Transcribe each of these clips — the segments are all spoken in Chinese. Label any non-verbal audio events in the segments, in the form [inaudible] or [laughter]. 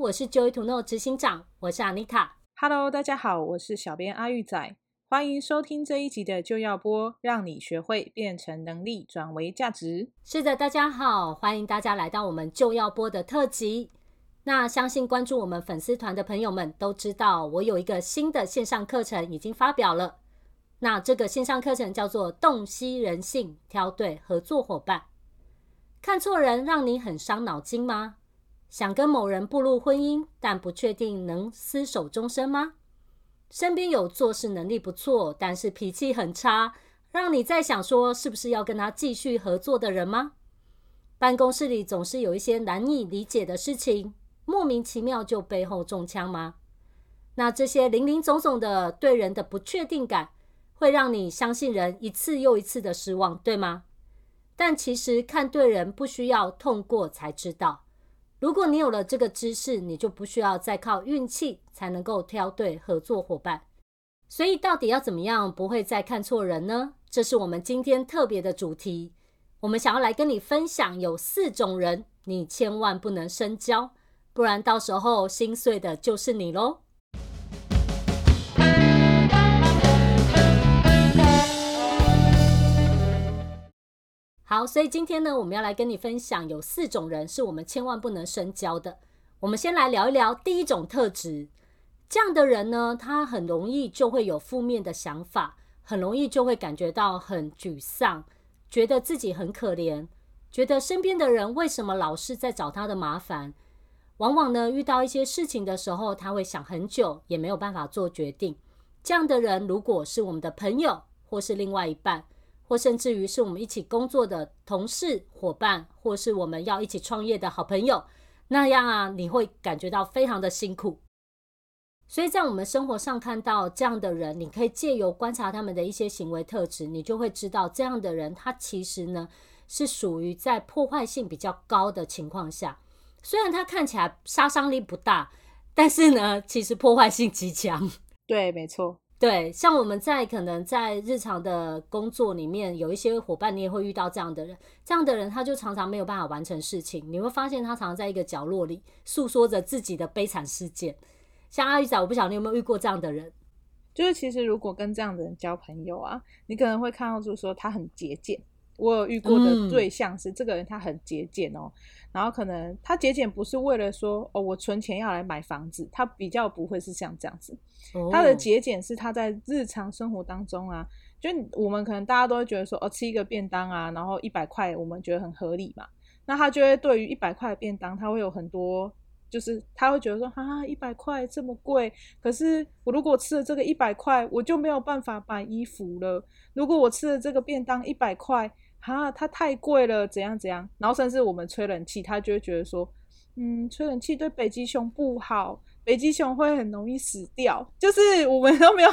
我是 Joy to Know 执行长，我是 Anita。Hello，大家好，我是小编阿玉仔，欢迎收听这一集的就要播，让你学会变成能力转为价值。是的，大家好，欢迎大家来到我们就要播的特辑。那相信关注我们粉丝团的朋友们都知道，我有一个新的线上课程已经发表了。那这个线上课程叫做“洞悉人性，挑对合作伙伴”。看错人让你很伤脑筋吗？想跟某人步入婚姻，但不确定能厮守终身吗？身边有做事能力不错，但是脾气很差，让你在想说是不是要跟他继续合作的人吗？办公室里总是有一些难以理解的事情，莫名其妙就背后中枪吗？那这些林林总总的对人的不确定感，会让你相信人一次又一次的失望，对吗？但其实看对人不需要痛过才知道。如果你有了这个知识，你就不需要再靠运气才能够挑对合作伙伴。所以，到底要怎么样不会再看错人呢？这是我们今天特别的主题。我们想要来跟你分享，有四种人你千万不能深交，不然到时候心碎的就是你喽。好，所以今天呢，我们要来跟你分享，有四种人是我们千万不能深交的。我们先来聊一聊第一种特质。这样的人呢，他很容易就会有负面的想法，很容易就会感觉到很沮丧，觉得自己很可怜，觉得身边的人为什么老是在找他的麻烦。往往呢，遇到一些事情的时候，他会想很久，也没有办法做决定。这样的人，如果是我们的朋友，或是另外一半，或甚至于是我们一起工作的同事、伙伴，或是我们要一起创业的好朋友，那样啊，你会感觉到非常的辛苦。所以在我们生活上看到这样的人，你可以借由观察他们的一些行为特质，你就会知道这样的人他其实呢是属于在破坏性比较高的情况下，虽然他看起来杀伤力不大，但是呢，其实破坏性极强。对，没错。对，像我们在可能在日常的工作里面，有一些伙伴，你也会遇到这样的人。这样的人，他就常常没有办法完成事情。你会发现，他常常在一个角落里诉说着自己的悲惨事件。像阿玉仔，我不晓得你有没有遇过这样的人？就是其实如果跟这样的人交朋友啊，你可能会看到，就是说他很节俭。我有遇过的对象是这个人，他很节俭哦。嗯然后可能他节俭不是为了说哦，我存钱要来买房子，他比较不会是像这样子。他的节俭是他在日常生活当中啊，就我们可能大家都会觉得说哦，吃一个便当啊，然后一百块，我们觉得很合理嘛。那他就会对于一百块的便当，他会有很多，就是他会觉得说啊，一百块这么贵，可是我如果吃了这个一百块，我就没有办法买衣服了。如果我吃了这个便当一百块。哈，它太贵了，怎样怎样？然后甚至我们吹冷气，他就会觉得说，嗯，吹冷气对北极熊不好，北极熊会很容易死掉。就是我们 [laughs] 都没有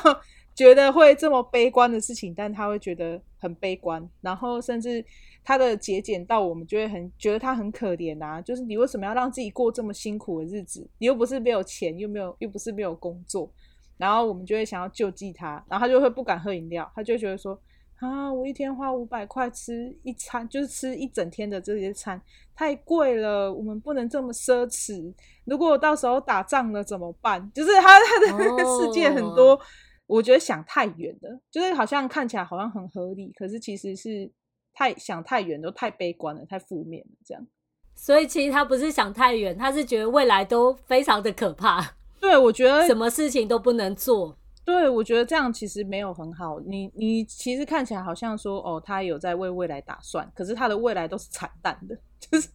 觉得会这么悲观的事情，但他会觉得很悲观。然后甚至他的节俭到我们就会很觉得他很可怜啊。就是你为什么要让自己过这么辛苦的日子？你又不是没有钱，又没有又不是没有工作。然后我们就会想要救济他，然后他就会不敢喝饮料，他就觉得说。啊！我一天花五百块吃一餐，就是吃一整天的这些餐，太贵了。我们不能这么奢侈。如果我到时候打仗了怎么办？就是他他的世界很多，oh. 我觉得想太远了。就是好像看起来好像很合理，可是其实是太想太远，都太悲观了，太负面了。这样。所以其实他不是想太远，他是觉得未来都非常的可怕。对，我觉得什么事情都不能做。对，我觉得这样其实没有很好。你你其实看起来好像说哦，他有在为未来打算，可是他的未来都是惨淡的，[laughs] 就是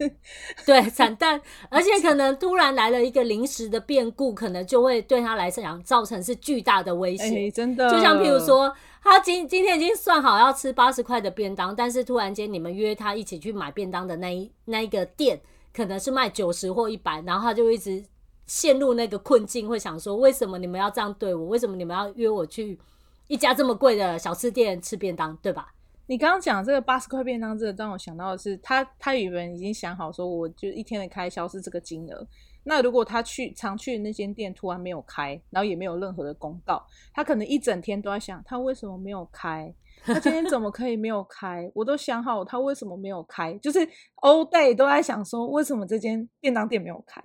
对惨淡，[laughs] 而且可能突然来了一个临时的变故，可能就会对他来讲造成是巨大的威胁。真的，就像譬如说，他今今天已经算好要吃八十块的便当，但是突然间你们约他一起去买便当的那一那一个店，可能是卖九十或一百，然后他就一直。陷入那个困境，会想说：为什么你们要这样对我？为什么你们要约我去一家这么贵的小吃店吃便当？对吧？你刚刚讲这个八十块便当，这个让我想到的是，他他原本已经想好说，我就一天的开销是这个金额。那如果他去常去的那间店突然没有开，然后也没有任何的公告，他可能一整天都在想，他为什么没有开？他今天怎么可以没有开？我都想好他为什么没有开，就是 all day 都在想说，为什么这间便当店没有开？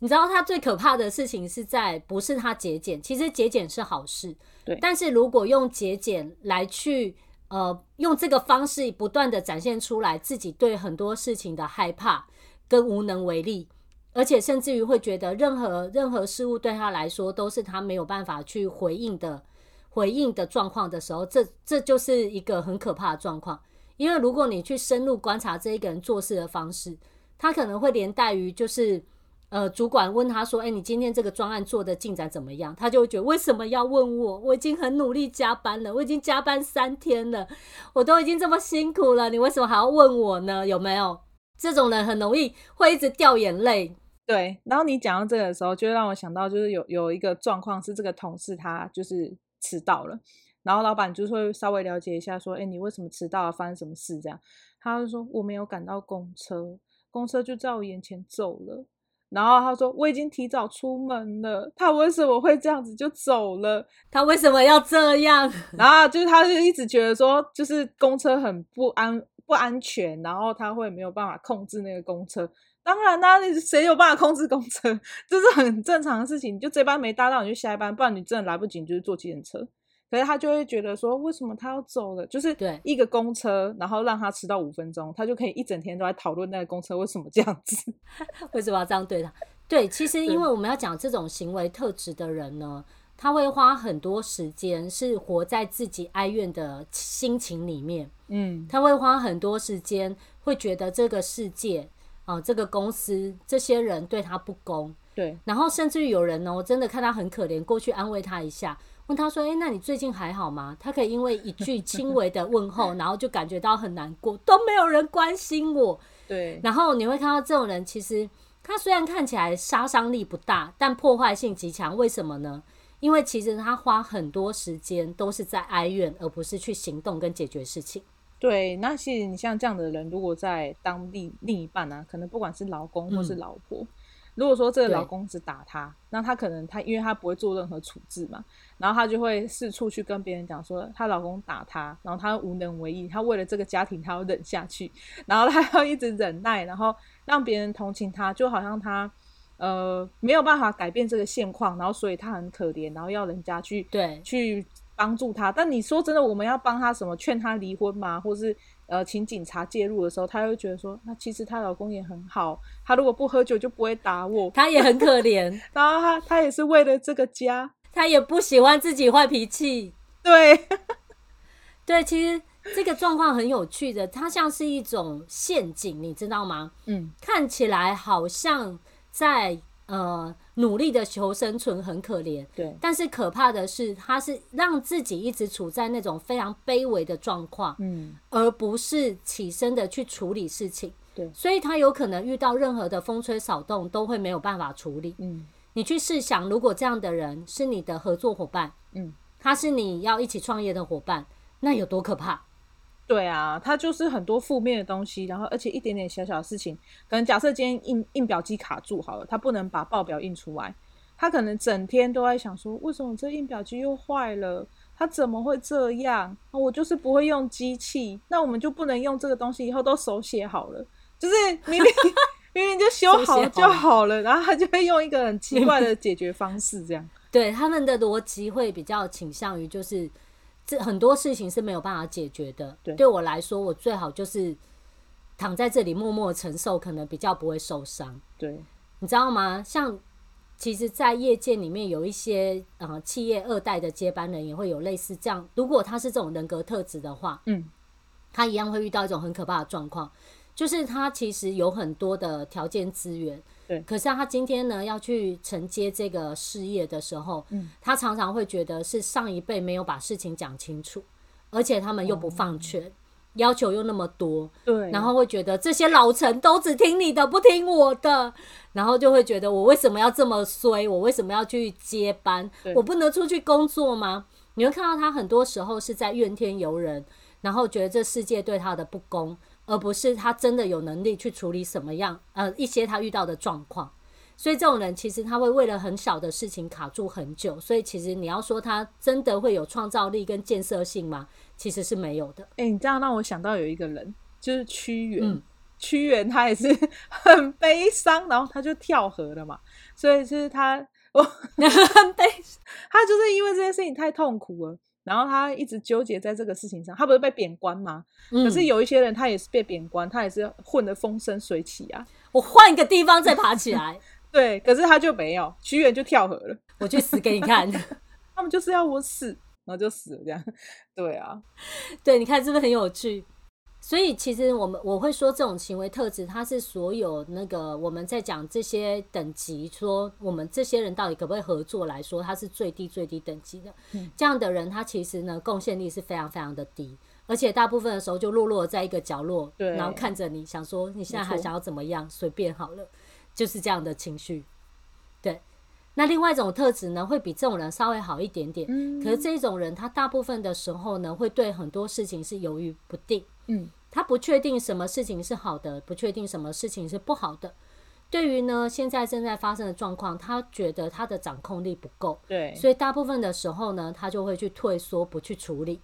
你知道他最可怕的事情是在不是他节俭，其实节俭是好事，对。但是如果用节俭来去呃用这个方式不断的展现出来自己对很多事情的害怕跟无能为力，而且甚至于会觉得任何任何事物对他来说都是他没有办法去回应的回应的状况的时候，这这就是一个很可怕的状况。因为如果你去深入观察这一个人做事的方式，他可能会连带于就是。呃，主管问他说：“哎、你今天这个专案做的进展怎么样？”他就会觉得为什么要问我？我已经很努力加班了，我已经加班三天了，我都已经这么辛苦了，你为什么还要问我呢？有没有这种人很容易会一直掉眼泪？对。然后你讲到这个的时候，就让我想到，就是有有一个状况是这个同事他就是迟到了，然后老板就会稍微了解一下，说：“哎、你为什么迟到了？发生什么事？”这样，他就说：“我没有赶到公车，公车就在我眼前走了。”然后他说：“我已经提早出门了，他为什么会这样子就走了？他为什么要这样？”然后就是他就一直觉得说，就是公车很不安不安全，然后他会没有办法控制那个公车。当然啦，你谁有办法控制公车？[laughs] 这是很正常的事情。你就这班没搭到，你就下一班，不然你真的来不及，你就是坐计程车。可是他就会觉得说，为什么他要走了？就是一个公车，然后让他迟到五分钟，他就可以一整天都在讨论那个公车为什么这样子，[laughs] 为什么要这样对他？对，其实因为我们要讲这种行为特质的人呢，他会花很多时间是活在自己哀怨的心情里面，嗯，他会花很多时间会觉得这个世界啊、呃，这个公司这些人对他不公，对，然后甚至于有人呢，我真的看他很可怜，过去安慰他一下。问他说：“哎、欸，那你最近还好吗？”他可以因为一句轻微的问候，[laughs] 然后就感觉到很难过，都没有人关心我。对。然后你会看到这种人，其实他虽然看起来杀伤力不大，但破坏性极强。为什么呢？因为其实他花很多时间都是在哀怨，而不是去行动跟解决事情。对。那其实你像这样的人，如果在当地另一半呢、啊，可能不管是老公或是老婆。嗯如果说这个老公只打她，那她可能她因为她不会做任何处置嘛，然后她就会四处去跟别人讲说她老公打她，然后她无能为力，她为了这个家庭她要忍下去，[laughs] 然后她要一直忍耐，然后让别人同情她，就好像她呃没有办法改变这个现况，然后所以她很可怜，然后要人家去对去帮助她。但你说真的，我们要帮她什么？劝她离婚吗？或是？呃，请警察介入的时候，她会觉得说，那其实她老公也很好，他如果不喝酒就不会打我，他也很可怜，[laughs] 然后他他也是为了这个家，他也不喜欢自己坏脾气，对，[laughs] 对，其实这个状况很有趣的，它像是一种陷阱，你知道吗？嗯，看起来好像在。呃，努力的求生存很可怜，对。但是可怕的是，他是让自己一直处在那种非常卑微的状况，嗯，而不是起身的去处理事情，对。所以他有可能遇到任何的风吹草动都会没有办法处理，嗯。你去试想，如果这样的人是你的合作伙伴，嗯，他是你要一起创业的伙伴，那有多可怕？对啊，他就是很多负面的东西，然后而且一点点小小的事情，可能假设今天印印表机卡住好了，他不能把报表印出来，他可能整天都在想说，为什么这印表机又坏了？他怎么会这样？我就是不会用机器，那我们就不能用这个东西，以后都手写好了，就是明明 [laughs] 明明就修好就好了，然后他就会用一个很奇怪的解决方式，这样。对，他们的逻辑会比较倾向于就是。这很多事情是没有办法解决的。对，对我来说，我最好就是躺在这里默默承受，可能比较不会受伤。对，你知道吗？像其实，在业界里面有一些呃企业二代的接班人，也会有类似这样。如果他是这种人格特质的话，嗯，他一样会遇到一种很可怕的状况，就是他其实有很多的条件资源。对，可是他今天呢要去承接这个事业的时候，嗯，他常常会觉得是上一辈没有把事情讲清楚，而且他们又不放权，嗯，要求又那么多，对，然后会觉得这些老臣都只听你的，不听我的，然后就会觉得我为什么要这么衰？我为什么要去接班？我不能出去工作吗？你会看到他很多时候是在怨天尤人，然后觉得这世界对他的不公。而不是他真的有能力去处理什么样呃一些他遇到的状况，所以这种人其实他会为了很小的事情卡住很久，所以其实你要说他真的会有创造力跟建设性吗？其实是没有的。哎、欸，你这样让我想到有一个人，就是屈原。嗯、[laughs] 屈原他也是很悲伤，然后他就跳河了嘛。所以是他，[laughs] 我 [laughs] 很悲，他就是因为这件事情太痛苦了，然后他一直纠结在这个事情上。他不是被贬官吗？嗯、可是有一些人他也是被贬官，他也是混得风生水起啊。我换一个地方再爬起来。[laughs] 对，可是他就没有，屈原就跳河了。我去死给你看。[laughs] 他们就是要我死，然后就死了这样。[laughs] 对啊，对，你看是不是很有趣？所以其实我们我会说这种行为特质，它是所有那个我们在讲这些等级，说我们这些人到底可不可以合作来说，它是最低最低等级的。嗯、这样的人，他其实呢贡献力是非常非常的低，而且大部分的时候就落落在一个角落，对然后看着你想说你现在还想要怎么样，随便好了，就是这样的情绪，对。那另外一种特质呢，会比这种人稍微好一点点。嗯，可是这种人，他大部分的时候呢，会对很多事情是犹豫不定。嗯，他不确定什么事情是好的，不确定什么事情是不好的。对于呢，现在正在发生的状况，他觉得他的掌控力不够。对，所以大部分的时候呢，他就会去退缩，不去处理。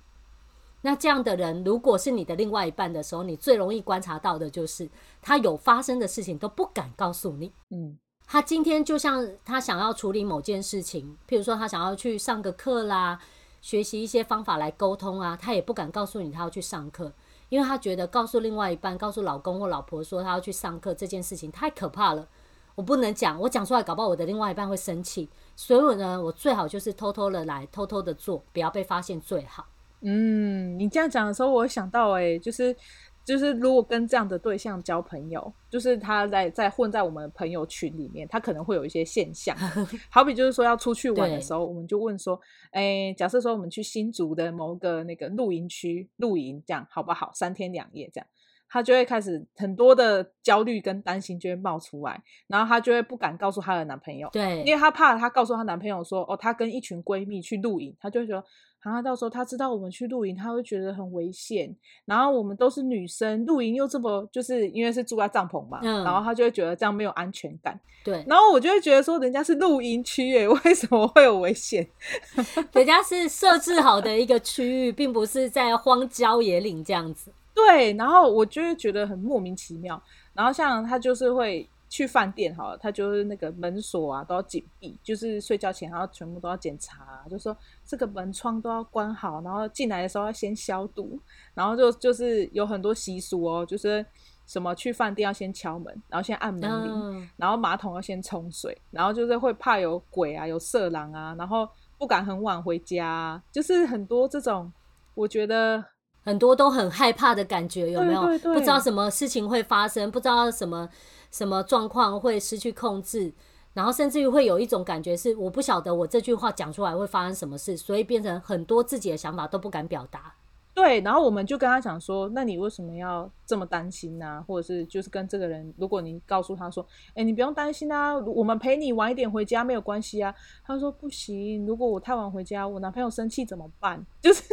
那这样的人，如果是你的另外一半的时候，你最容易观察到的就是，他有发生的事情都不敢告诉你。嗯。他今天就像他想要处理某件事情，譬如说他想要去上个课啦，学习一些方法来沟通啊，他也不敢告诉你他要去上课，因为他觉得告诉另外一半，告诉老公或老婆说他要去上课这件事情太可怕了，我不能讲，我讲出来搞不好我的另外一半会生气，所以呢，我最好就是偷偷的来，偷偷的做，不要被发现最好。嗯，你这样讲的时候，我想到诶，就是。就是如果跟这样的对象交朋友，就是他在在混在我们朋友群里面，他可能会有一些现象，[laughs] 好比就是说要出去玩的时候，我们就问说，哎、欸，假设说我们去新竹的某个那个露营区露营，这样好不好？三天两夜这样，他就会开始很多的焦虑跟担心就会冒出来，然后他就会不敢告诉他的男朋友，对，因为他怕他告诉他男朋友说，哦，她跟一群闺蜜去露营，她就会说。然后到时候他知道我们去露营，他会觉得很危险。然后我们都是女生，露营又这么，就是因为是住在帐篷嘛，嗯、然后他就会觉得这样没有安全感。对。然后我就会觉得说，人家是露营区耶，[laughs] 为什么会有危险？[laughs] 人家是设置好的一个区域，并不是在荒郊野岭这样子。对。然后我就会觉得很莫名其妙。然后像他就是会。去饭店好了，他就是那个门锁啊都要紧闭，就是睡觉前还要全部都要检查啊，就说这个门窗都要关好，然后进来的时候要先消毒，然后就就是有很多习俗哦，就是什么去饭店要先敲门，然后先按门铃，嗯、然后马桶要先冲水，然后就是会怕有鬼啊，有色狼啊，然后不敢很晚回家啊，就是很多这种，我觉得很多都很害怕的感觉，有没有？对对对，不知道什么事情会发生，不知道什么。什么状况会失去控制，然后甚至于会有一种感觉是，我不晓得我这句话讲出来会发生什么事，所以变成很多自己的想法都不敢表达。对，然后我们就跟他讲说，那你为什么要这么担心呢、或者是就是跟这个人，如果你告诉他说，哎，你不用担心啊，我们陪你晚一点回家没有关系啊。他说不行，如果我太晚回家，我男朋友生气怎么办？就是。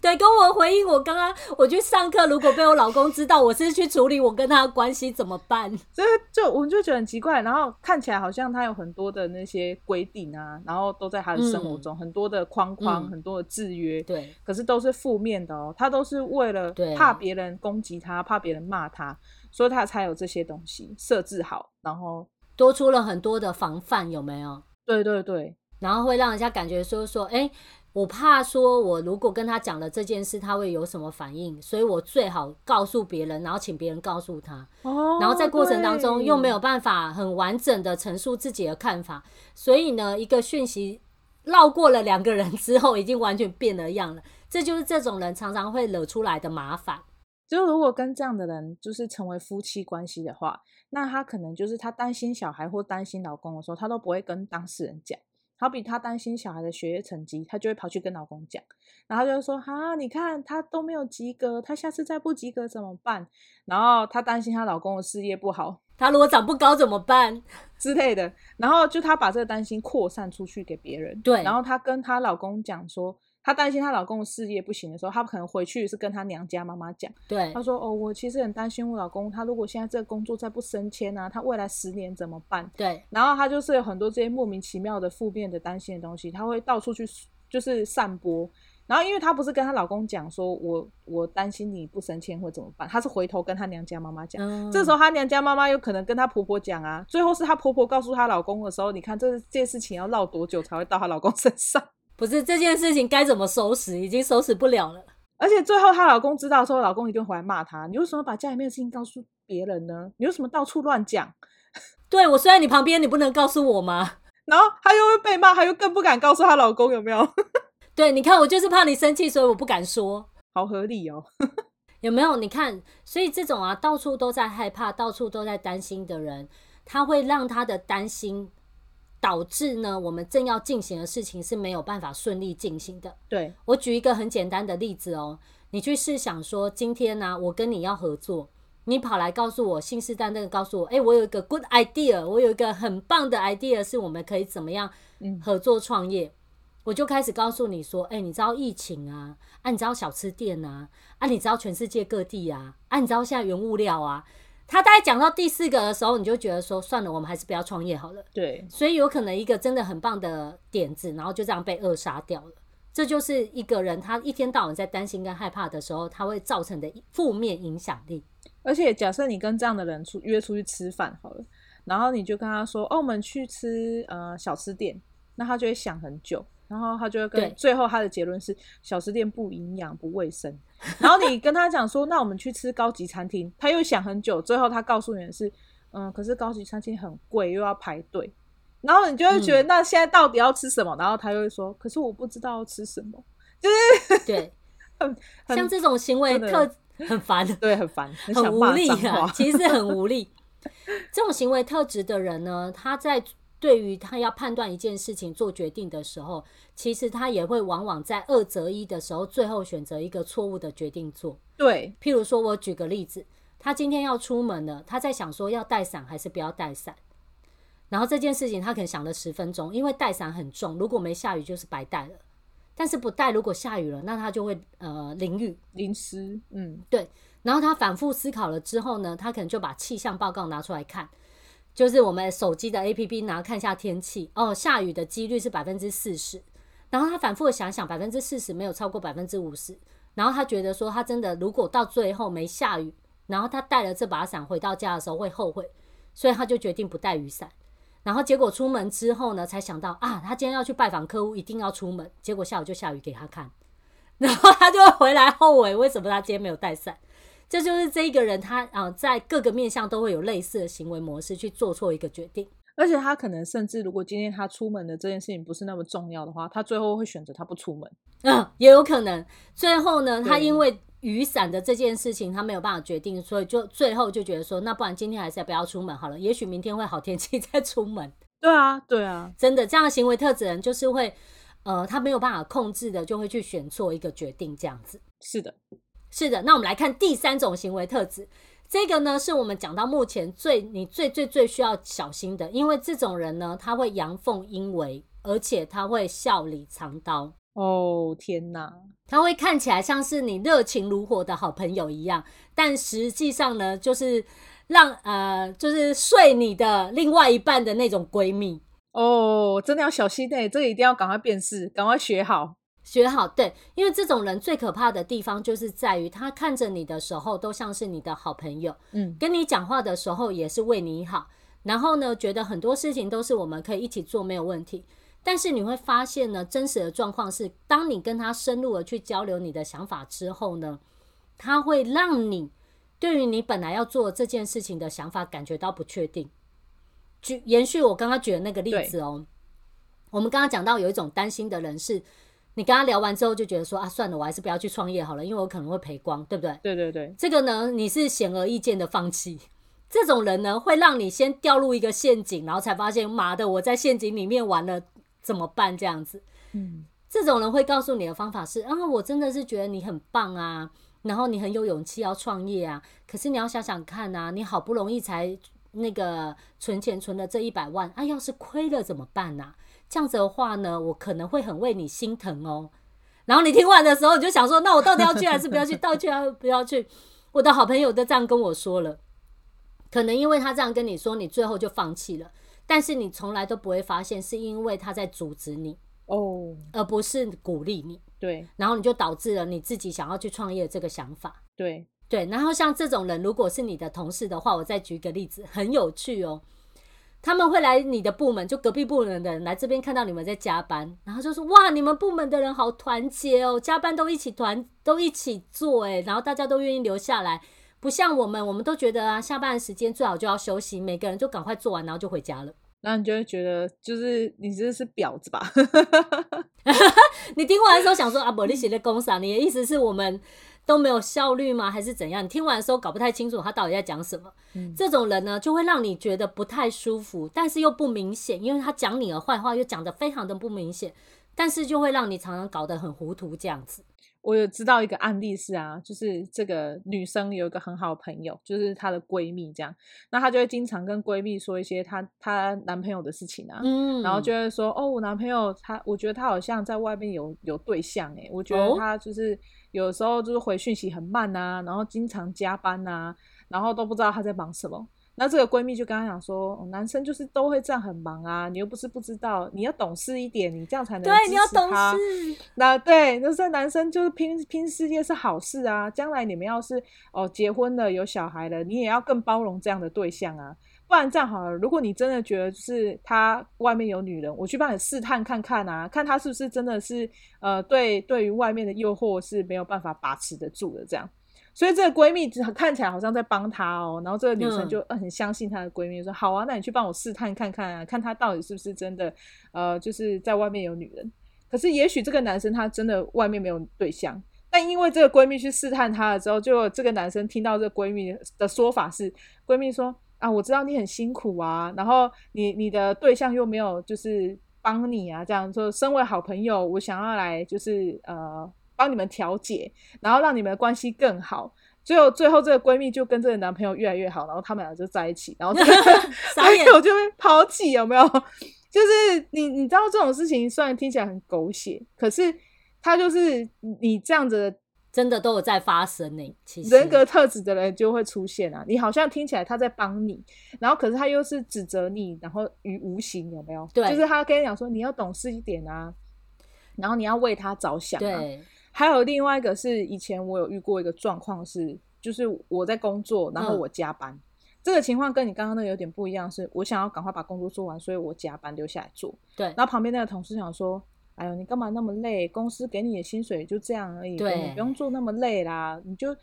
对，跟我回应，我刚刚我去上课，如果被我老公知道我是去处理我跟他的关系怎么办？所以就我们就觉得很奇怪，然后看起来好像他有很多的那些规定啊，然后都在他的生活中、嗯、很多的框框，嗯、很多的制约，对，可是都是负面的哦，他都是为了怕别人攻击他，怕别人骂他，所以他才有这些东西设置好，然后多出了很多的防范，有没有？对对对，然后会让人家感觉说说，哎。我怕说，我如果跟他讲了这件事，他会有什么反应，所以我最好告诉别人，然后请别人告诉他。哦，然后在过程当中又没有办法很完整的陈述自己的看法，所以呢，一个讯息绕过了两个人之后，已经完全变了样了。这就是这种人常常会惹出来的麻烦。就如果跟这样的人就是成为夫妻关系的话，那他可能就是他担心小孩或担心老公的时候，他都不会跟当事人讲。好比她担心小孩的学业成绩，她就会跑去跟老公讲，然后就说：“哈，你看她都没有及格，她下次再不及格怎么办？”然后她担心她老公的事业不好，她如果长不高怎么办之类的。然后就她把这个担心扩散出去给别人。对，然后她跟她老公讲说。她担心她老公的事业不行的时候，她可能回去是跟她娘家妈妈讲。对，她说：“哦，我其实很担心我老公，他如果现在这个工作再不升迁啊，他未来十年怎么办？”对，然后她就是有很多这些莫名其妙的负面的担心的东西，她会到处去就是散播，然后因为她不是跟她老公讲说我，我我担心你不升迁会怎么办？她是回头跟她娘家妈妈讲。嗯、这时候她娘家妈妈有可能跟她婆婆讲啊。最后是她婆婆告诉她老公的时候，你看这这件事情要闹多久才会到她老公身上？不是这件事情该怎么收拾，已经收拾不了了。而且最后她老公知道说，老公一定回来骂她。你为什么把家里面的事情告诉别人呢？你为什么到处乱讲？对，我虽然你旁边，你不能告诉我吗？[laughs] 然后她又会被骂，她又更不敢告诉她老公，有没有？[laughs] 对，你看我就是怕你生气，所以我不敢说。好合理哦，[laughs] 有没有？你看，所以这种啊，到处都在害怕，到处都在担心的人，他会让他的担心导致呢，我们正要进行的事情是没有办法顺利进行的。对，我举一个很简单的例子哦，你去试想说，今天呢、啊，我跟你要合作，你跑来告诉我，信誓旦旦的告诉我，哎，我有一个 good idea，我有一个很棒的 idea，是我们可以怎么样合作创业。嗯我就开始告诉你说，哎、欸，你知道疫情啊？啊，你知道小吃店啊？啊，你知道全世界各地啊？啊，你知道现在原物料啊？他大概讲到第四个的时候，你就觉得说，算了，我们还是不要创业好了。对，所以有可能一个真的很棒的点子，然后就这样被扼杀掉了。这就是一个人他一天到晚在担心跟害怕的时候，他会造成的负面影响力。而且，假设你跟这样的人出约出去吃饭好了，然后你就跟他说，哦，我们去吃呃小吃店，那他就会想很久。然后他就会跟最后他的结论是小吃店不营养不卫生。然后你跟他讲说，那我们去吃高级餐厅，他又想很久，最后他告诉你的是，嗯，可是高级餐厅很贵，又要排队。然后你就会觉得，那现在到底要吃什么？嗯、然后他又会说，可是我不知道要吃什么，就是 [laughs] 对，像这种行为特很烦，[laughs] 对，很烦，很，很无力啊，其实很无力。[laughs] 这种行为特质的人呢，他在。对于他要判断一件事情做决定的时候，其实他也会往往在二择一的时候，最后选择一个错误的决定做。对，譬如说，我举个例子，他今天要出门了，他在想说要带伞还是不要带伞。然后这件事情他可能想了十分钟，因为带伞很重，如果没下雨就是白带了。但是不带，如果下雨了，那他就会呃淋雨淋湿。嗯，对。然后他反复思考了之后呢，他可能就把气象报告拿出来看。就是我们手机的 APP 然后看一下天气哦，下雨的几率是百分之四十。然后他反复的想想，百分之四十没有超过百分之五十。然后他觉得说，他真的如果到最后没下雨，然后他带了这把伞回到家的时候会后悔，所以他就决定不带雨伞。然后结果出门之后呢，才想到啊，他今天要去拜访客户，一定要出门。结果下午就下雨给他看，[laughs] 然后他就会回来后悔，为什么他今天没有带伞。这就是这一个人，他啊，在各个面向都会有类似的行为模式去做错一个决定，而且他可能甚至，如果今天他出门的这件事情不是那么重要的话，他最后会选择他不出门。嗯，也有可能。最后呢，他因为雨伞的这件事情，他没有办法决定，所以就最后就觉得说，那不然今天还是不要出门好了，也许明天会好天气 [laughs] 再出门。对啊，对啊，真的，这样的行为特质人就是会，呃，他没有办法控制的，就会去选错一个决定，这样子。是的。是的，那我们来看第三种行为特质。这个呢，是我们讲到目前最你最最最需要小心的，因为这种人呢，他会阳奉阴违，而且他会笑里藏刀。哦，天哪！他会看起来像是你热情如火的好朋友一样，但实际上呢，就是让呃，就是睡你的另外一半的那种闺蜜。哦，真的要小心诶，这个一定要赶快辨识，赶快学好。学好，对，因为这种人最可怕的地方就是在于他看着你的时候都像是你的好朋友，嗯，跟你讲话的时候也是为你好，然后呢，觉得很多事情都是我们可以一起做没有问题。但是你会发现呢，真实的状况是，当你跟他深入的去交流你的想法之后呢，他会让你对于你本来要做这件事情的想法感觉到不确定。举延续我刚刚举的那个例子哦，我们刚刚讲到有一种担心的人是。你跟他聊完之后就觉得说啊，算了，我还是不要去创业好了，因为我可能会赔光，对不对？对对对，这个呢，你是显而易见的放弃。这种人呢，会让你先掉入一个陷阱，然后才发现妈的，我在陷阱里面玩了怎么办？这样子，嗯，这种人会告诉你的方法是啊，我真的是觉得你很棒啊，然后你很有勇气要创业啊，可是你要想想看啊，你好不容易才那个存钱存了这一百万，啊，要是亏了怎么办啊？这样子的话呢，我可能会很为你心疼哦。然后你听完的时候，你就想说，那我到底要去还是不要去？到底要不要去？我的好朋友都这样跟我说了，可能因为他这样跟你说，你最后就放弃了。但是你从来都不会发现，是因为他在阻止你。哦，而不是鼓励你。对，然后你就导致了你自己想要去创业这个想法。对对，然后像这种人，如果是你的同事的话，我再举一个例子，很有趣哦。他们会来你的部门，就隔壁部门的人来这边看到你们在加班，然后就说：“哇，你们部门的人好团结哦，加班都一起团，都一起做诶，然后大家都愿意留下来，不像我们，我们都觉得啊，下班的时间最好就要休息，每个人就赶快做完，然后就回家了。”然后你就会觉得，就是你这是婊子吧？[laughs] 你听完的时候想说啊，不，你写的公司啊，你的意思是我们？都没有效率吗？还是怎样？你听完的时候搞不太清楚他到底在讲什么。嗯，这种人呢，就会让你觉得不太舒服，但是又不明显，因为他讲你的坏话又讲得非常的不明显，但是就会让你常常搞得很糊涂这样子。我有知道一个案例是啊，就是这个女生有一个很好的朋友，就是她的闺蜜这样，那她就会经常跟闺蜜说一些她她男朋友的事情啊，嗯，然后就会说哦，我男朋友他，我觉得他好像在外面有有对象诶，我觉得他就是。有时候就是回讯息很慢啊，然后经常加班啊，然后都不知道他在忙什么。那这个闺蜜就跟他讲说，哦，男生就是都会这样很忙啊，你又不是不知道，你要懂事一点，你这样才能支持他。对，你要懂事。那对，那这男生就是拼拼事业是好事啊，将来你们要是哦结婚了有小孩了，你也要更包容这样的对象啊。不然这样好了，如果你真的觉得就是他外面有女人，我去帮你试探看看啊，看他是不是真的是呃，对，对于外面的诱惑是没有办法把持得住的这样。所以这个闺蜜看起来好像在帮他哦，然后这个女生就很相信她的闺蜜，说好啊，那你去帮我试探看看啊，看她到底是不是真的呃，就是在外面有女人。可是也许这个男生他真的外面没有对象，但因为这个闺蜜去试探他了之后，就这个男生听到这个闺蜜的说法是，闺蜜说。啊，我知道你很辛苦啊，然后你你的对象又没有就是帮你啊，这样说，身为好朋友，我想要来就是呃帮你们调解，然后让你们的关系更好。最后最后这个闺蜜就跟这个男朋友越来越好，然后他们俩就在一起，然后这个男友就被 [laughs] 抛弃，有没有？[laughs] 就是你你知道这种事情虽然听起来很狗血，可是他就是你这样子的。真的都有在发生呢，其实人格特质的人就会出现啊。你好像听起来他在帮你，然后可是他又是指责你，然后于无形有没有？对，就是他跟你讲说你要懂事一点啊，然后你要为他着想啊。对，还有另外一个是以前我有遇过一个状况是，就是我在工作，然后我加班，嗯、这个情况跟你刚刚那个有点不一样，是我想要赶快把工作做完，所以我加班留下来做。对，然后旁边那个同事想说。哎呦，你干嘛那么累？公司给你的薪水就这样而已，对，你不用做那么累啦。你就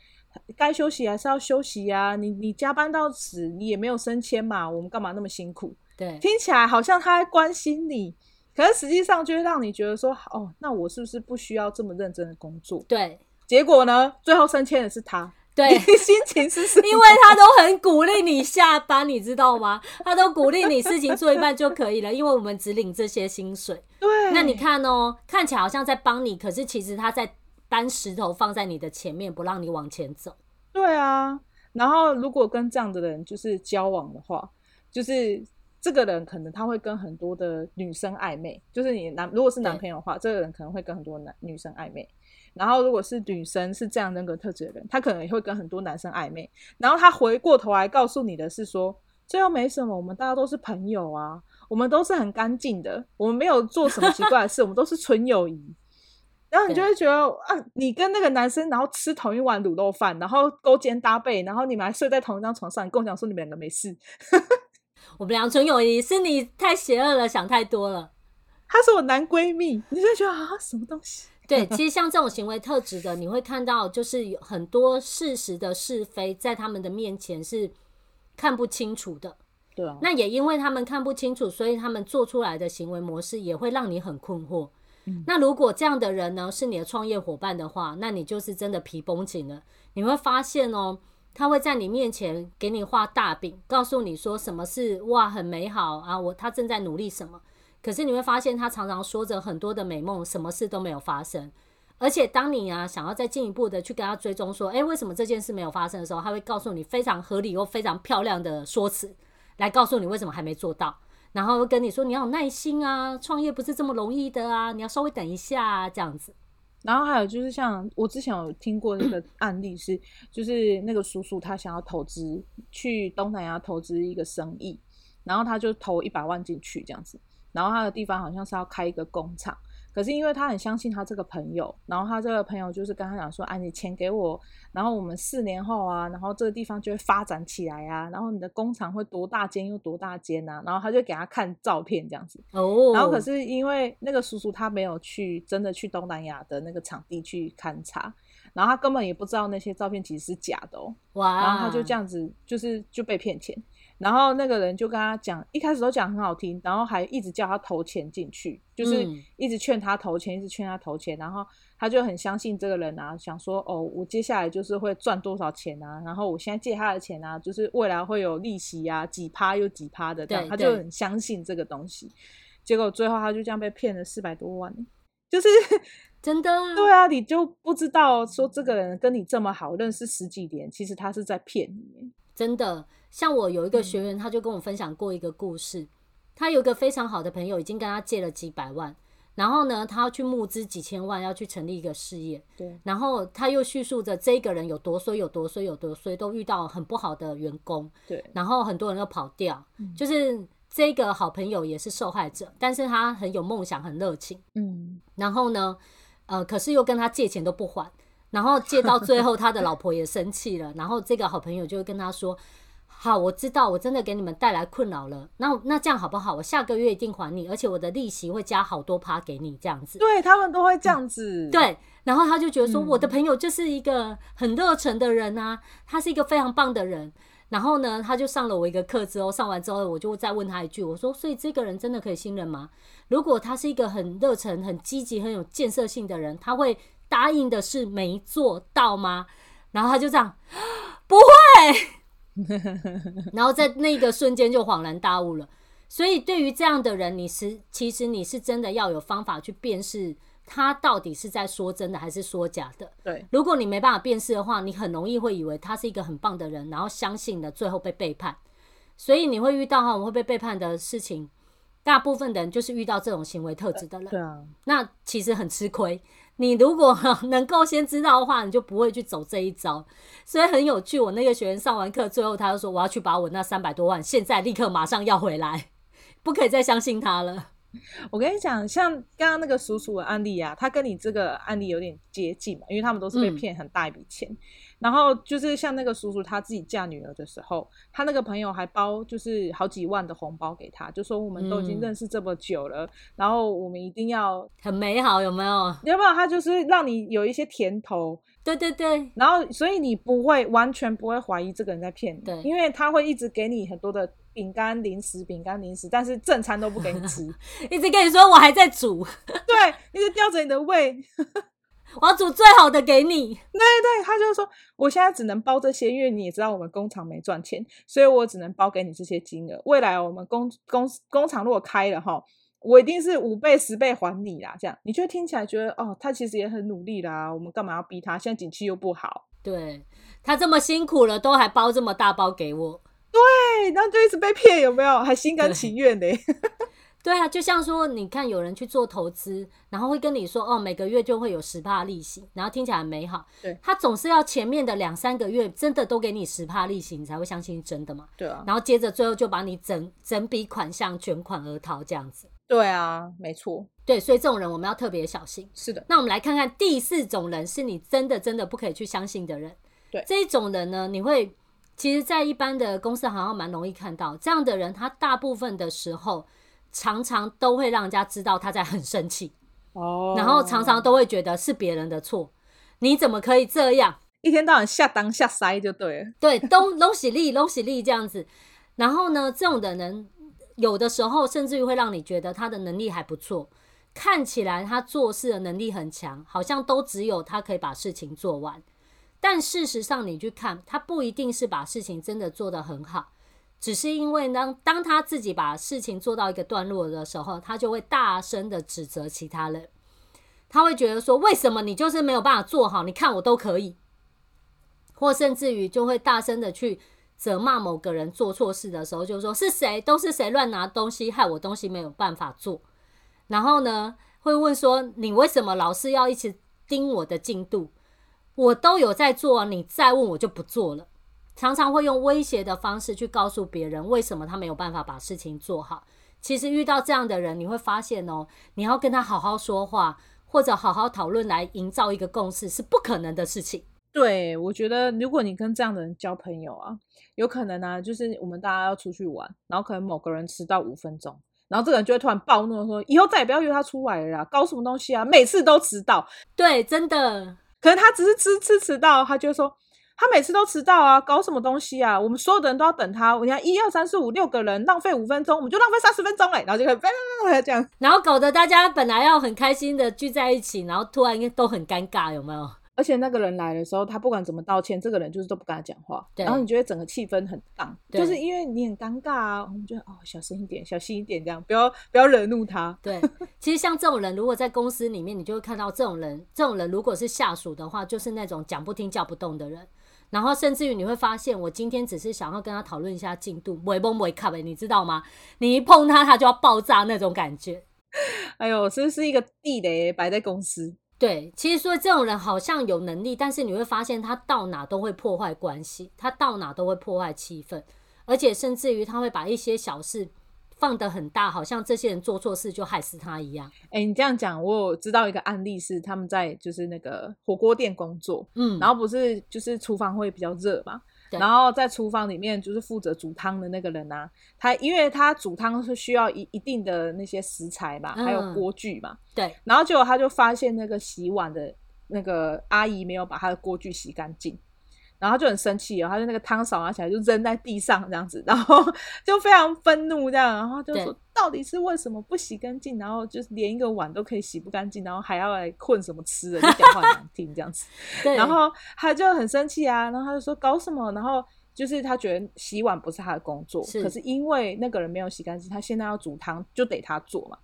该休息还是要休息呀。你你加班到死，你也没有升迁嘛。我们干嘛那么辛苦？对，听起来好像他在关心你，可是实际上就会让你觉得说，哦，那我是不是不需要这么认真的工作？对，结果呢，最后升迁的是他。对，心情是什么？[laughs] 因为他都很鼓励你下班，你知道吗？他都鼓励你事情做一半就可以了，因为我们只领这些薪水。对，那你看哦，看起来好像在帮你，可是其实他在搬石头放在你的前面，不让你往前走。对啊，然后如果跟这样的人就是交往的话，就是这个人可能他会跟很多的女生暧昧，就是你男如果是男朋友的话，这个人可能会跟很多男女生暧昧。然后，如果是女生是这样人格特质的人，他可能也会跟很多男生暧昧。然后他回过头来告诉你的是说，这又没什么，我们大家都是朋友啊，我们都是很干净的，我们没有做什么奇怪的事，[laughs] 我们都是纯友谊。然后你就会觉得啊，你跟那个男生，然后吃同一碗卤肉饭，然后勾肩搭背，然后你们还睡在同一张床上，你跟我讲说你们两个没事。我们俩纯友谊，是你太邪恶了，想太多了。她是我男闺蜜，你就觉得啊，什么东西？对，其实像这种行为特质的，你会看到，就是有很多事实的是非，在他们的面前是看不清楚的。对啊，那也因为他们看不清楚，所以他们做出来的行为模式也会让你很困惑。嗯，那如果这样的人呢，是你的创业伙伴的话，那你就是真的皮绷紧了。你会发现哦，他会在你面前给你画大饼，告诉你说什么是哇很美好啊，我他正在努力什么。可是你会发现，他常常说着很多的美梦，什么事都没有发生。而且当你啊想要再进一步的去跟他追踪，说，诶，为什么这件事没有发生的时候，他会告诉你非常合理又非常漂亮的说辞，来告诉你为什么还没做到。然后跟你说，你要有耐心啊，创业不是这么容易的啊，你要稍微等一下啊，这样子。然后还有就是像我之前有听过那个 [clears throat] 案例是，就是那个叔叔他想要投资去东南亚投资一个生意，然后他就投一百万进去这样子。然后他的地方好像是要开一个工厂，可是因为他很相信他这个朋友，然后他这个朋友就是跟他讲说：“啊，你钱给我，然后我们四年后啊，然后这个地方就会发展起来啊，然后你的工厂会多大间又多大间啊。”然后他就给他看照片这样子。哦。然后可是因为那个叔叔他没有去真的去东南亚的那个场地去勘察，然后他根本也不知道那些照片其实是假的哦。哇。然后他就这样子就是就被骗钱。然后那个人就跟他讲，一开始都讲很好听，然后还一直叫他投钱进去，就是一直劝他投钱，一直劝他投钱。然后他就很相信这个人啊，想说哦，我接下来就是会赚多少钱啊？然后我现在借他的钱啊，就是未来会有利息啊，几趴又几趴的这样，他就很相信这个东西。结果最后他就这样被骗了四百多万，就是真的啊。对啊，你就不知道说这个人跟你这么好，认识十几年，其实他是在骗你，真的。像我有一个学员，他就跟我分享过一个故事。他有一个非常好的朋友，已经跟他借了几百万，然后呢，他要去募资几千万，要去成立一个事业。对。然后他又叙述着这个人有多衰，有多衰，有多衰，都遇到很不好的员工。对。然后很多人都跑掉，就是这个好朋友也是受害者，但是他很有梦想，很热情。嗯。然后呢，呃，可是又跟他借钱都不还，然后借到最后，他的老婆也生气了，然后这个好朋友就跟他说。好，我知道，我真的给你们带来困扰了。那那这样好不好？我下个月一定还你，而且我的利息会加好多趴给你，这样子。对，他们都会这样子。嗯。对，然后他就觉得说，我的朋友就是一个很热忱的人啊，他是一个非常棒的人。然后呢，他就上了我一个课之后，上完之后，我就再问他一句，我说：所以这个人真的可以信任吗？如果他是一个很热忱、很积极、很有建设性的人，他会答应的事没做到吗？然后他就这样，[gasps] 不会。[laughs] 然后在那个瞬间就恍然大悟了，所以对于这样的人，你是其实你是真的要有方法去辨识他到底是在说真的还是说假的。对，如果你没办法辨识的话，你很容易会以为他是一个很棒的人，然后相信了，最后被背叛。所以你会遇到哈，我们会被背叛的事情，大部分的人就是遇到这种行为特质的人。对啊，那其实很吃亏。你如果 [laughs] 能够先知道的话，你就不会去走这一招，所以很有趣。我那个学员上完课，最后他就说：“我要去把我那三百多万，现在立刻马上要回来，不可以再相信他了。”我跟你讲，像刚刚那个叔叔的案例啊，他跟你这个案例有点接近嘛，因为他们都是被骗很大一笔钱。嗯然后就是像那个叔叔，他自己嫁女儿的时候，他那个朋友还包就是好几万的红包给他，就说我们都已经认识这么久了，嗯、然后我们一定要很美好，有没有？有没有？他就是让你有一些甜头，对对对。然后所以你不会完全不会怀疑这个人在骗你，对，因为他会一直给你很多的饼干零食、饼干零食，但是正餐都不给你吃，[laughs] 一直跟你说我还在煮，[laughs] 对，一直吊着你的胃。我要煮最好的给你。对对，他就说，我现在只能包这些，因为你也知道我们工厂没赚钱，所以我只能包给你这些金额。未来我们工工工厂如果开了哈，我一定是五倍十倍还你啦。这样，你就听起来觉得哦，他其实也很努力啦。我们干嘛要逼他？现在景气又不好，对，他这么辛苦了，都还包这么大包给我。对，然后就一直被骗，有没有？还心甘情愿的。[laughs] 对啊，就像说，你看有人去做投资，然后会跟你说，哦，每个月就会有十帕利息，然后听起来很美好。对，他总是要前面的两三个月真的都给你十帕利息，你才会相信是真的嘛？对啊。然后接着最后就把你整整笔款项卷款而逃，这样子。对啊，没错。对，所以这种人我们要特别小心。是的。那我们来看看第四种人，是你真的真的不可以去相信的人。对，这一种人呢，你会其实，在一般的公司好像蛮容易看到这样的人，他大部分的时候。常常都会让人家知道他在很生气哦，然后常常都会觉得是别人的错，你怎么可以这样？一天到晚下当下塞就对了，对，东 [laughs] 东喜力东喜力这样子。然后呢，这种的人有的时候甚至于会让你觉得他的能力还不错，看起来他做事的能力很强，好像都只有他可以把事情做完。但事实上，你去看他不一定是把事情真的做得很好。只是因为当当他自己把事情做到一个段落的时候，他就会大声的指责其他人。他会觉得说：“为什么你就是没有办法做好？你看我都可以。”或甚至于就会大声的去责骂某个人做错事的时候，就说：“是谁？都是谁乱拿东西，害我东西没有办法做。”然后呢，会问说：“你为什么老是要一直盯我的进度？我都有在做，你再问我就不做了。”常常会用威胁的方式去告诉别人为什么他没有办法把事情做好，其实遇到这样的人，你会发现哦，你要跟他好好说话，或者好好讨论来营造一个共识，是不可能的事情。对，我觉得如果你跟这样的人交朋友啊，有可能呢、啊，就是我们大家要出去玩，然后可能某个人迟到五分钟，然后这个人就会突然暴怒说：“以后再也不要约他出来了啦，搞什么东西啊，每次都迟到。”对，真的，可能他只是吃吃迟到，他就说。他每次都迟到啊，搞什么东西啊？我们所有的人都要等他。我你看，一二三四五六个人，浪费五分钟，我们就浪费三十分钟哎，然后就可以 [laughs] 这样，然后搞得大家本来要很开心的聚在一起，然后突然都很尴尬，有没有？而且那个人来的时候，他不管怎么道歉，这个人就是都不跟他讲话。对。然后你觉得整个气氛很荡，就是因为你很尴尬啊。我们觉得哦，小声一点，小心一点，这样不要不要惹怒他。对。其实像这种人，如果在公司里面，你就会看到这种人。这种人如果是下属的话，就是那种讲不听叫不动的人。然后甚至于你会发现，我今天只是想要跟他讨论一下进度，不会崩不会卡呗，你知道吗？你一碰他，他就要爆炸那种感觉。哎呦，这是一个地雷摆在公司。对，其实说这种人好像有能力，但是你会发现他到哪都会破坏关系，他到哪都会破坏气氛，而且甚至于他会把一些小事。放得很大，好像这些人做错事就害死他一样。哎、欸，你这样讲，我有知道一个案例是他们在就是那个火锅店工作，嗯，然后不是就是厨房会比较热嘛，然后在厨房里面就是负责煮汤的那个人啊，他因为他煮汤是需要一一定的那些食材嘛，还有锅具嘛，嗯、对，然后结果他就发现那个洗碗的那个阿姨没有把他的锅具洗干净。然后就很生气哦，他就那个汤勺拿起来就扔在地上这样子，然后 [laughs] 就非常愤怒这样，然后就说到底是为什么不洗干净？然后就是连一个碗都可以洗不干净，然后还要来混什么吃的？就讲话难听这样子。[laughs] 然后他就很生气啊，然后他就说搞什么？然后就是他觉得洗碗不是他的工作，可是因为那个人没有洗干净，他现在要煮汤就得他做嘛。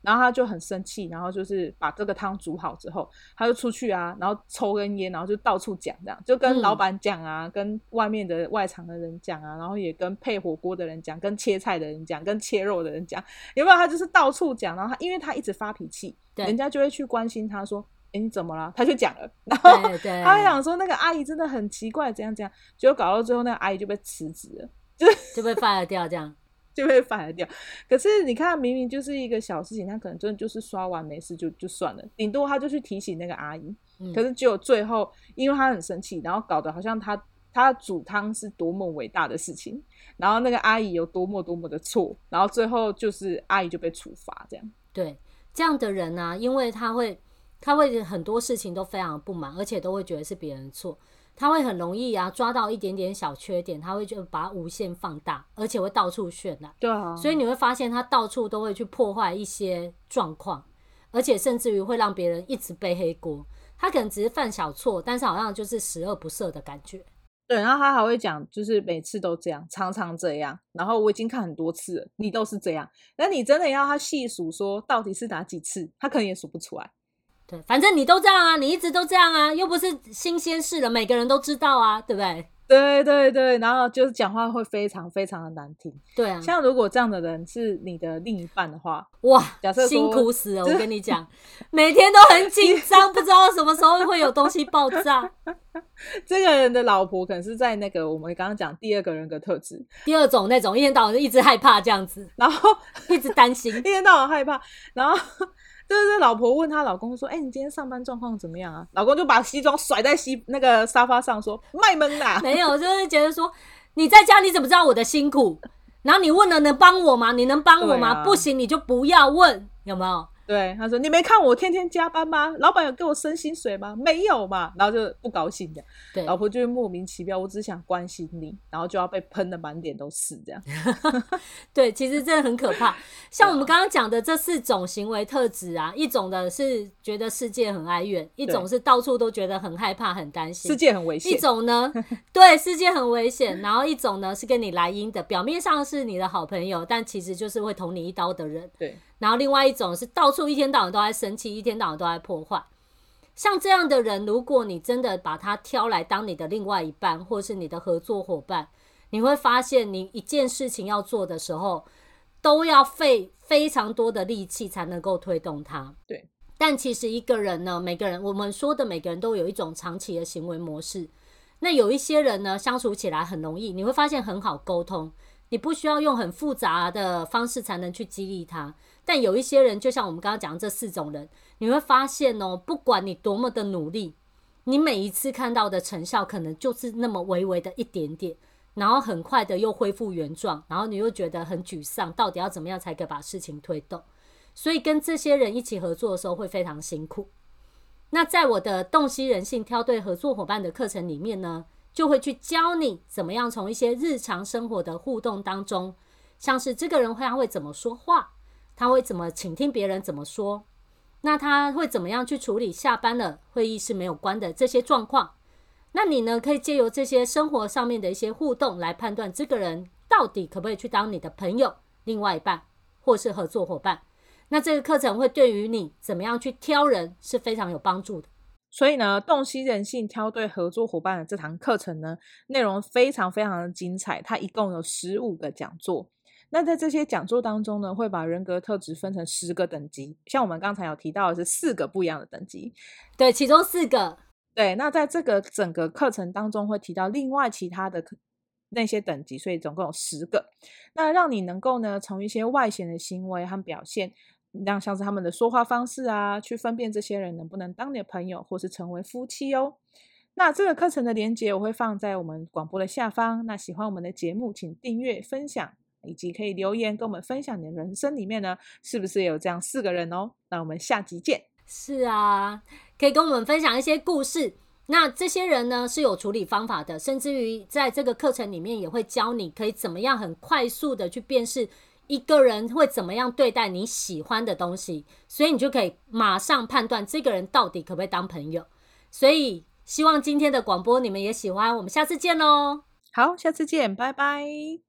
然后他就很生气，然后就是把这个汤煮好之后，他就出去啊，然后抽根烟，然后就到处讲，这样就跟老板讲啊，嗯、跟外面的外场的人讲啊，然后也跟配火锅的人讲，跟切菜的人讲，跟切肉的人讲，有没有？他就是到处讲，然后他因为他一直发脾气，人家就会去关心他说：“哎，你怎么了？”他就讲了，然后 [laughs] 他还想说那个阿姨真的很奇怪，怎样怎样，结果搞到最后那个阿姨就被辞职了，就 [laughs] 就被 fire 掉这样。就会反掉，可是你看，明明就是一个小事情，他可能真的就是刷完没事就就算了，顶多他就去提醒那个阿姨。嗯、可是只有最后，因为他很生气，然后搞得好像他他煮汤是多么伟大的事情，然后那个阿姨有多么多么的错，然后最后就是阿姨就被处罚这样。对，这样的人呢、啊，因为他会他会很多事情都非常不满，而且都会觉得是别人错。他会很容易啊，抓到一点点小缺点，他会就把它无限放大，而且会到处渲染。对啊，所以你会发现他到处都会去破坏一些状况，而且甚至于会让别人一直背黑锅。他可能只是犯小错，但是好像就是十恶不赦的感觉。对，然后他还会讲，就是每次都这样，常常这样。然后我已经看很多次了，你都是这样。那你真的要他细数说到底是哪几次，他可能也数不出来。对，反正你都这样啊，你一直都这样啊，又不是新鲜事了，每个人都知道啊，对不对？对对对，然后就是讲话会非常非常的难听。对啊，像如果这样的人是你的另一半的话，哇，假设辛苦死了，我跟你讲，每天都很紧张，不知道什么时候会有东西爆炸。[laughs] 这个人的老婆可能是在那个我们刚刚讲第二个人格特质，第二种那种一天到晚就一直害怕这样子，然后一直担心，[laughs] 一天到晚害怕，然后。就是老婆问她老公说：“哎、欸，你今天上班状况怎么样啊？”老公就把西装甩在西那个沙发上说：“卖萌啦！”没有，就是觉得说你在家你怎么知道我的辛苦？然后你问了能帮我吗？你能帮我吗？啊、不行你就不要问，有没有？对，他说：“你没看我天天加班吗？老板有给我升薪水吗？没有嘛。”然后就不高兴的，对，老婆就会莫名其妙。我只想关心你，然后就要被喷的满脸都是这样。[laughs] 对，其实真的很可怕。[laughs] 像我们刚刚讲的这四种行为特质啊，一种的是觉得世界很哀怨，一种是到处都觉得很害怕、很担心，世界很危险。一种呢，[laughs] 对，世界很危险。然后一种呢是跟你来阴的，表面上是你的好朋友，但其实就是会捅你一刀的人。对。然后另外一种是到处一天到晚都在生气，一天到晚都在破坏。像这样的人，如果你真的把他挑来当你的另外一半，或是你的合作伙伴，你会发现你一件事情要做的时候，都要费非常多的力气才能够推动他。对。但其实一个人呢，每个人我们说的每个人都有一种长期的行为模式。那有一些人呢，相处起来很容易，你会发现很好沟通。你不需要用很复杂的方式才能去激励他。但有一些人，就像我们刚刚讲的这四种人，你会发现哦，不管你多么的努力，你每一次看到的成效可能就是那么微微的一点点，然后很快的又恢复原状，然后你又觉得很沮丧，到底要怎么样才可以把事情推动？所以跟这些人一起合作的时候会非常辛苦。那在我的洞悉人性、挑对合作伙伴的课程里面呢，就会去教你怎么样从一些日常生活的互动当中，像是这个人会他会怎么说话。他会怎么倾听别人怎么说？那他会怎么样去处理下班了会议是没有关的这些状况？那你呢？可以借由这些生活上面的一些互动来判断这个人到底可不可以去当你的朋友、另外一半或是合作伙伴。那这个课程会对于你怎么样去挑人是非常有帮助的。所以呢，洞悉人性、挑对合作伙伴的这堂课程呢，内容非常非常的精彩。它一共有十五个讲座。那在这些讲座当中呢，会把人格特质分成十个等级，像我们刚才有提到的是四个不一样的等级，对，其中四个，对。那在这个整个课程当中会提到另外其他的那些等级，所以总共有十个。那让你能够呢，从一些外显的行为和表现，让像是他们的说话方式啊，去分辨这些人能不能当你的朋友或是成为夫妻哦。那这个课程的连接我会放在我们广播的下方。那喜欢我们的节目，请订阅分享。以及可以留言跟我们分享你的人生里面呢，是不是有这样四个人哦？那我们下集见。是啊，可以跟我们分享一些故事。那这些人呢是有处理方法的，甚至于在这个课程里面也会教你可以怎么样很快速的去辨识一个人会怎么样对待你喜欢的东西，所以你就可以马上判断这个人到底可不可以当朋友。所以希望今天的广播你们也喜欢，我们下次见喽。好，下次见，拜拜。